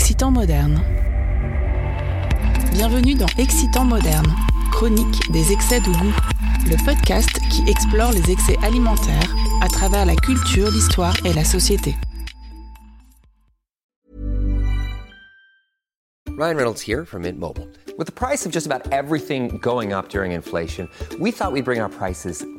Excitant moderne. Bienvenue dans Excitant moderne, chronique des excès de goût, le podcast qui explore les excès alimentaires à travers la culture, l'histoire et la société. Ryan Reynolds here from Mint Mobile. With the price of just about everything going up during inflation, we thought we'd bring our prices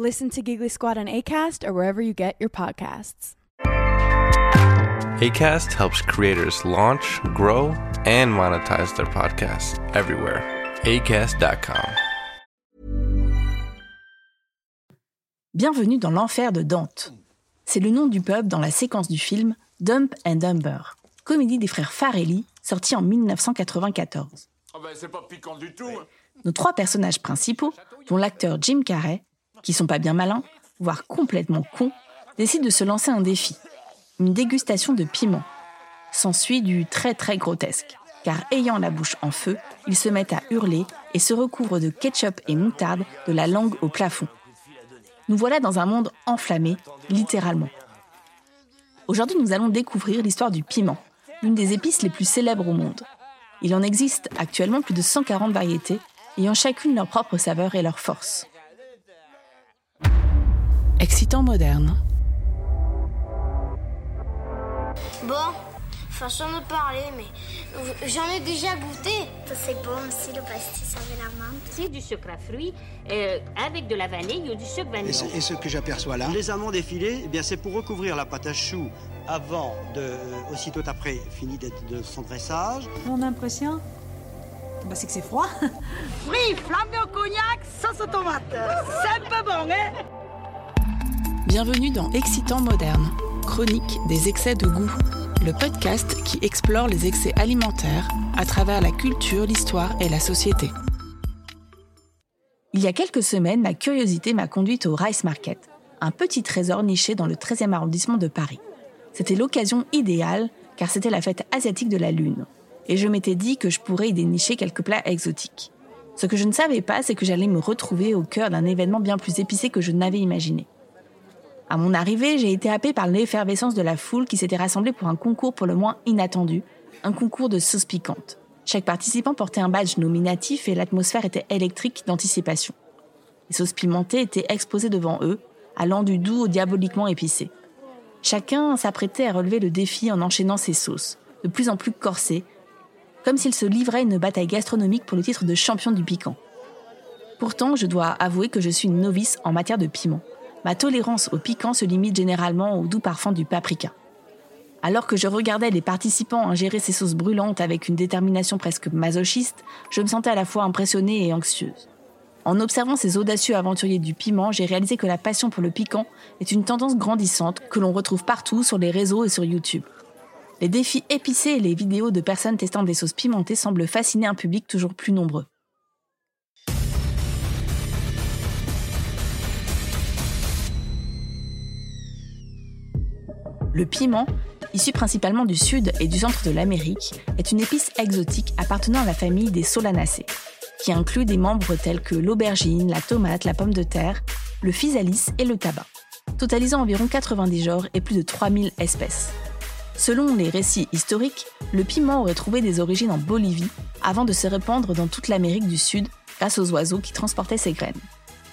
Listen to Giggly Squad on ACAST or wherever you get your podcasts. ACAST helps creators launch, grow, and monetize their podcasts everywhere. ACAST.com. Bienvenue dans l'enfer de Dante. C'est le nom du pub dans la séquence du film Dump and Dumber, comédie des frères Farelli, sortie en 1994. Nos trois personnages principaux, dont l'acteur Jim Carrey, qui sont pas bien malins, voire complètement cons, décident de se lancer un défi, une dégustation de piment. S'ensuit du très très grotesque, car ayant la bouche en feu, ils se mettent à hurler et se recouvrent de ketchup et moutarde de la langue au plafond. Nous voilà dans un monde enflammé, littéralement. Aujourd'hui, nous allons découvrir l'histoire du piment, l'une des épices les plus célèbres au monde. Il en existe actuellement plus de 140 variétés, ayant chacune leur propre saveur et leur force. Excitant moderne. Bon, façon de parler, mais euh, j'en ai déjà goûté. C'est bon aussi le pastis avec la menthe. C'est du sucre à fruits euh, avec de la vanille ou du sucre Et vanille. ce, et ce que j'aperçois là Les amandes effilées, eh bien c'est pour recouvrir la pâte à choux avant de, aussitôt après fini d'être de son dressage. Mon impression bah, C'est que c'est froid. Fruits flambés au cognac, sauce tomate. C'est un peu bon, hein? Bienvenue dans Excitant moderne, chronique des excès de goût, le podcast qui explore les excès alimentaires à travers la culture, l'histoire et la société. Il y a quelques semaines, ma curiosité m'a conduite au Rice Market, un petit trésor niché dans le 13e arrondissement de Paris. C'était l'occasion idéale car c'était la fête asiatique de la Lune. Et je m'étais dit que je pourrais y dénicher quelques plats exotiques. Ce que je ne savais pas, c'est que j'allais me retrouver au cœur d'un événement bien plus épicé que je n'avais imaginé. À mon arrivée, j'ai été happée par l'effervescence de la foule qui s'était rassemblée pour un concours pour le moins inattendu, un concours de sauces piquantes. Chaque participant portait un badge nominatif et l'atmosphère était électrique d'anticipation. Les sauces pimentées étaient exposées devant eux, allant du doux au diaboliquement épicé. Chacun s'apprêtait à relever le défi en enchaînant ses sauces, de plus en plus corsées, comme s'il se livrait à une bataille gastronomique pour le titre de champion du piquant. Pourtant, je dois avouer que je suis novice en matière de piment. Ma tolérance au piquant se limite généralement au doux parfum du paprika. Alors que je regardais les participants ingérer ces sauces brûlantes avec une détermination presque masochiste, je me sentais à la fois impressionnée et anxieuse. En observant ces audacieux aventuriers du piment, j'ai réalisé que la passion pour le piquant est une tendance grandissante que l'on retrouve partout sur les réseaux et sur YouTube. Les défis épicés et les vidéos de personnes testant des sauces pimentées semblent fasciner un public toujours plus nombreux. Le piment, issu principalement du sud et du centre de l'Amérique, est une épice exotique appartenant à la famille des Solanacées, qui inclut des membres tels que l'aubergine, la tomate, la pomme de terre, le physalis et le tabac, totalisant environ 90 genres et plus de 3000 espèces. Selon les récits historiques, le piment aurait trouvé des origines en Bolivie avant de se répandre dans toute l'Amérique du Sud grâce aux oiseaux qui transportaient ses graines.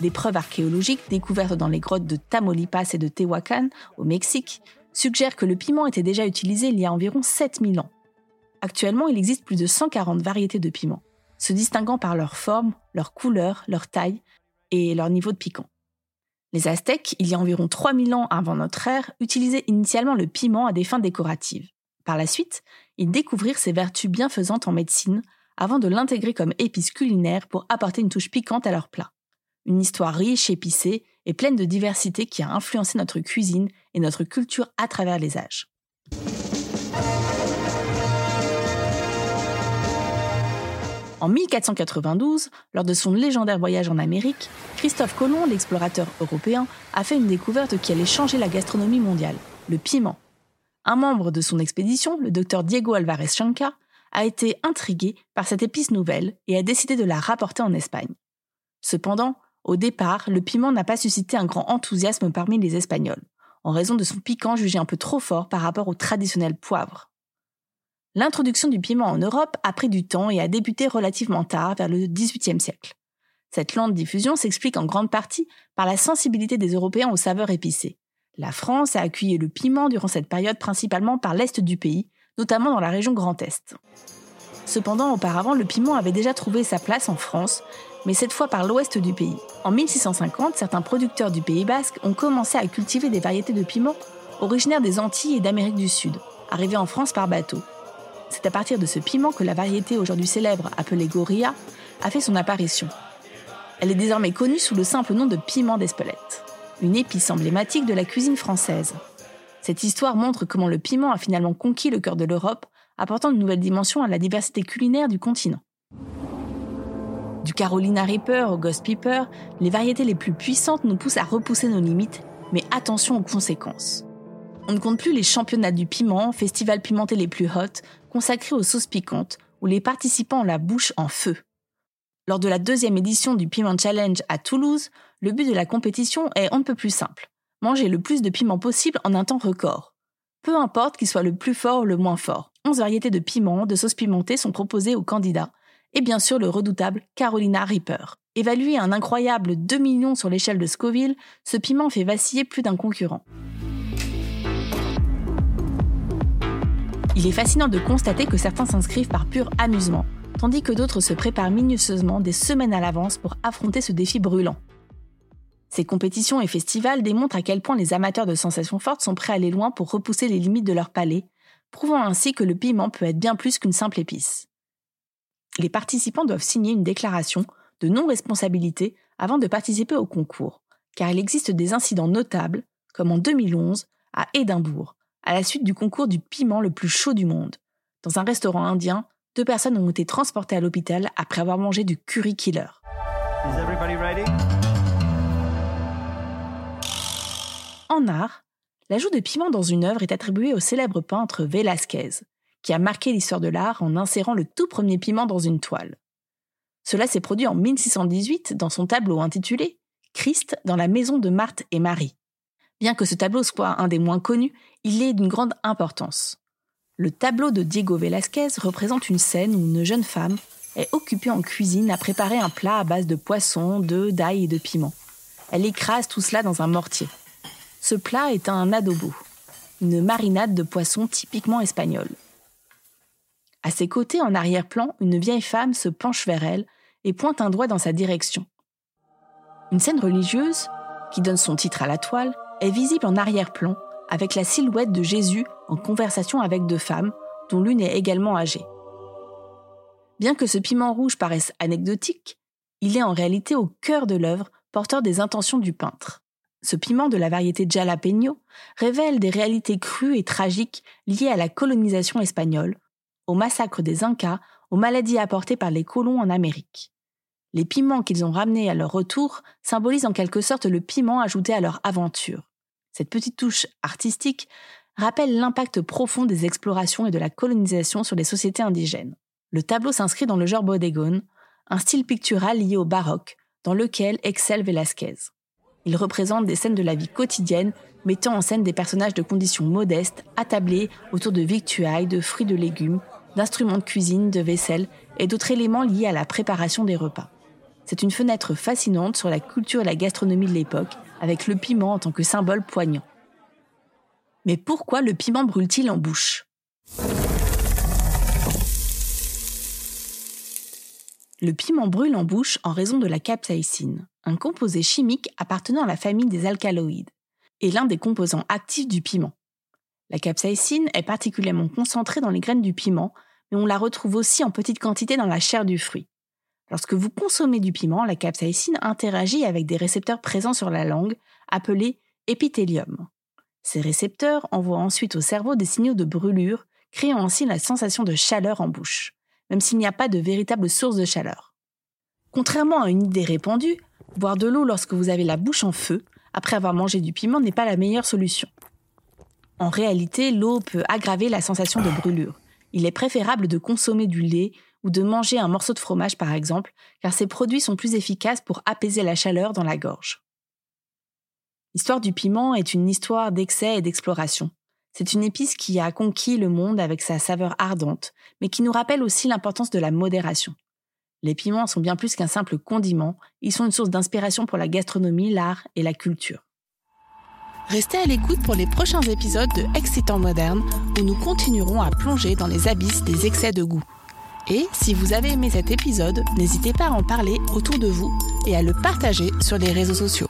Des preuves archéologiques découvertes dans les grottes de Tamaulipas et de Tehuacan, au Mexique, suggèrent que le piment était déjà utilisé il y a environ 7000 ans. Actuellement, il existe plus de 140 variétés de piments, se distinguant par leur forme, leur couleur, leur taille et leur niveau de piquant. Les Aztèques, il y a environ 3000 ans avant notre ère, utilisaient initialement le piment à des fins décoratives. Par la suite, ils découvrirent ses vertus bienfaisantes en médecine avant de l'intégrer comme épice culinaire pour apporter une touche piquante à leurs plats. Une histoire riche, épicée et pleine de diversité qui a influencé notre cuisine et notre culture à travers les âges. En 1492, lors de son légendaire voyage en Amérique, Christophe Colomb, l'explorateur européen, a fait une découverte qui allait changer la gastronomie mondiale, le piment. Un membre de son expédition, le docteur Diego Alvarez Chanca, a été intrigué par cette épice nouvelle et a décidé de la rapporter en Espagne. Cependant, au départ, le piment n'a pas suscité un grand enthousiasme parmi les Espagnols, en raison de son piquant jugé un peu trop fort par rapport au traditionnel poivre. L'introduction du piment en Europe a pris du temps et a débuté relativement tard, vers le XVIIIe siècle. Cette lente diffusion s'explique en grande partie par la sensibilité des Européens aux saveurs épicées. La France a accueilli le piment durant cette période principalement par l'est du pays, notamment dans la région Grand Est. Cependant, auparavant, le piment avait déjà trouvé sa place en France, mais cette fois par l'ouest du pays. En 1650, certains producteurs du Pays basque ont commencé à cultiver des variétés de piment originaires des Antilles et d'Amérique du Sud, arrivées en France par bateau. C'est à partir de ce piment que la variété aujourd'hui célèbre, appelée Gorilla, a fait son apparition. Elle est désormais connue sous le simple nom de piment d'Espelette, une épice emblématique de la cuisine française. Cette histoire montre comment le piment a finalement conquis le cœur de l'Europe, apportant une nouvelle dimension à la diversité culinaire du continent. Du Carolina Reaper au Ghost Pepper, les variétés les plus puissantes nous poussent à repousser nos limites, mais attention aux conséquences. On ne compte plus les championnats du piment, festivals pimentés les plus hot, consacrés aux sauces piquantes, où les participants ont la bouche en feu. Lors de la deuxième édition du Piment Challenge à Toulouse, le but de la compétition est on ne peut plus simple. Manger le plus de piment possible en un temps record. Peu importe qu'il soit le plus fort ou le moins fort. 11 variétés de piments, de sauces pimentées sont proposées aux candidats, et bien sûr le redoutable Carolina Reaper. Évalué à un incroyable 2 millions sur l'échelle de Scoville, ce piment fait vaciller plus d'un concurrent. Il est fascinant de constater que certains s'inscrivent par pur amusement, tandis que d'autres se préparent minutieusement des semaines à l'avance pour affronter ce défi brûlant. Ces compétitions et festivals démontrent à quel point les amateurs de sensations fortes sont prêts à aller loin pour repousser les limites de leur palais, prouvant ainsi que le piment peut être bien plus qu'une simple épice. Les participants doivent signer une déclaration de non-responsabilité avant de participer au concours, car il existe des incidents notables, comme en 2011 à Édimbourg, à la suite du concours du piment le plus chaud du monde. Dans un restaurant indien, deux personnes ont été transportées à l'hôpital après avoir mangé du curry killer. en art, l'ajout de piment dans une œuvre est attribué au célèbre peintre Velázquez, qui a marqué l'histoire de l'art en insérant le tout premier piment dans une toile. Cela s'est produit en 1618 dans son tableau intitulé Christ dans la maison de Marthe et Marie. Bien que ce tableau soit un des moins connus, il est d'une grande importance. Le tableau de Diego Velázquez représente une scène où une jeune femme est occupée en cuisine à préparer un plat à base de poisson, d'œufs, d'ail et de piment. Elle écrase tout cela dans un mortier. Ce plat est un adobo, une marinade de poisson typiquement espagnole. À ses côtés, en arrière-plan, une vieille femme se penche vers elle et pointe un doigt dans sa direction. Une scène religieuse, qui donne son titre à la toile, est visible en arrière-plan avec la silhouette de Jésus en conversation avec deux femmes, dont l'une est également âgée. Bien que ce piment rouge paraisse anecdotique, il est en réalité au cœur de l'œuvre, porteur des intentions du peintre. Ce piment de la variété jalapeno révèle des réalités crues et tragiques liées à la colonisation espagnole, au massacre des Incas, aux maladies apportées par les colons en Amérique. Les piments qu'ils ont ramenés à leur retour symbolisent en quelque sorte le piment ajouté à leur aventure. Cette petite touche artistique rappelle l'impact profond des explorations et de la colonisation sur les sociétés indigènes. Le tableau s'inscrit dans le genre bodegón, un style pictural lié au baroque, dans lequel excelle Velázquez. Il représente des scènes de la vie quotidienne, mettant en scène des personnages de conditions modestes, attablés autour de victuailles, de fruits de légumes, d'instruments de cuisine, de vaisselle et d'autres éléments liés à la préparation des repas. C'est une fenêtre fascinante sur la culture et la gastronomie de l'époque, avec le piment en tant que symbole poignant. Mais pourquoi le piment brûle-t-il en bouche? Le piment brûle en bouche en raison de la capsaïcine, un composé chimique appartenant à la famille des alcaloïdes, et l'un des composants actifs du piment. La capsaïcine est particulièrement concentrée dans les graines du piment, mais on la retrouve aussi en petite quantité dans la chair du fruit. Lorsque vous consommez du piment, la capsaïcine interagit avec des récepteurs présents sur la langue, appelés épithélium. Ces récepteurs envoient ensuite au cerveau des signaux de brûlure, créant ainsi la sensation de chaleur en bouche, même s'il n'y a pas de véritable source de chaleur. Contrairement à une idée répandue, boire de l'eau lorsque vous avez la bouche en feu, après avoir mangé du piment, n'est pas la meilleure solution. En réalité, l'eau peut aggraver la sensation de brûlure. Il est préférable de consommer du lait ou de manger un morceau de fromage par exemple, car ces produits sont plus efficaces pour apaiser la chaleur dans la gorge. L'histoire du piment est une histoire d'excès et d'exploration. C'est une épice qui a conquis le monde avec sa saveur ardente, mais qui nous rappelle aussi l'importance de la modération. Les piments sont bien plus qu'un simple condiment, ils sont une source d'inspiration pour la gastronomie, l'art et la culture. Restez à l'écoute pour les prochains épisodes de Excitant Moderne où nous continuerons à plonger dans les abysses des excès de goût. Et si vous avez aimé cet épisode, n'hésitez pas à en parler autour de vous et à le partager sur les réseaux sociaux.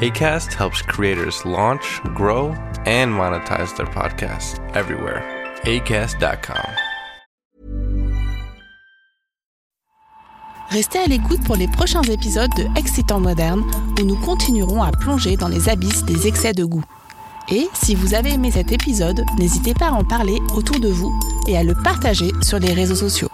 ACAST helps creators launch, grow, and monetize their podcasts everywhere. ACAST.com. Restez à l'écoute pour les prochains épisodes de Excitant Moderne où nous continuerons à plonger dans les abysses des excès de goût. Et si vous avez aimé cet épisode, n'hésitez pas à en parler autour de vous et à le partager sur les réseaux sociaux.